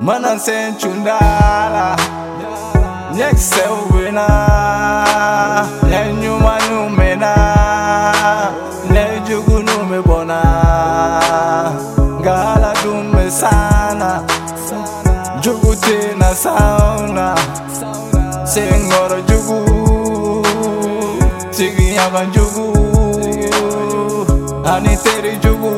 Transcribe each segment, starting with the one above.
Mana sen chundala Nyekse uwena jugu numena Nejugu numebona. Gala dume sana Jugu tina sauna. Sengoro jugu Chigi yaba jugu Aniteri jugu.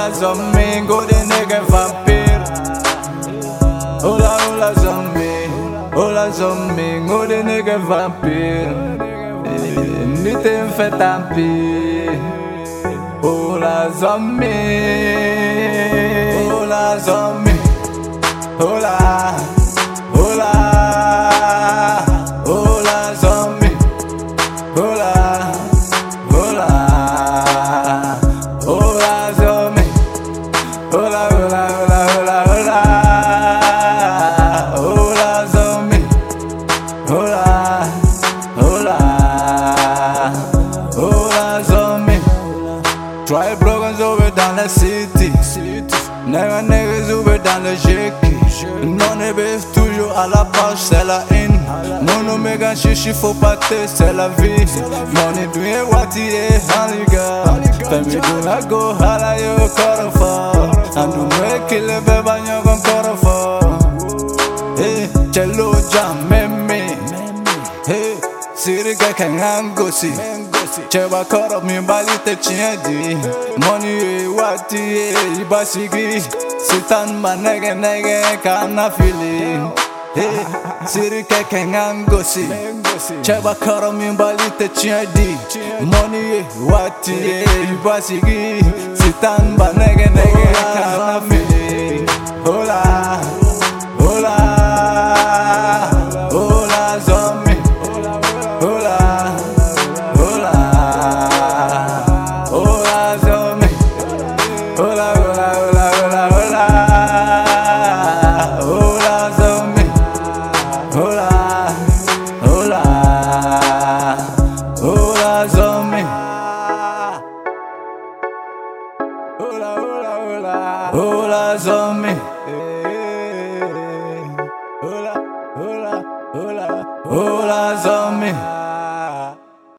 Hola zombie Golden nigga vampire. Hola hola zombie Hola zombie Golden nigga vampire. Nite mfe tampi Hola zombie Hola zombie Try bloggers over dans la city. Nigga niggas over dans le GK Non ne baive toujours à la page c'est la haine Mono méga chichi faut te c'est la vie Money douye wati e haliga Femi do la go hala yo korofo Andu me kile beba nyogon korofo Hey, chelo jam meme. Eh, hey, siriga kangangosi Cheba koro mi bali te chiedi Money e wati e ibasigi Sitan ma nege nege kana fili Hey, siriga kangangosi Cheba koro mi bali te chiedi Money e wati e ibasigi Sitan ma nege nege kana fili Hola, hola, hola, hola, hola. Hola, zombie. Hola, hola. Hola, zombie. Hola, hola, hola. Hola, zombie. Hola, hola, hola. Hola, zombie.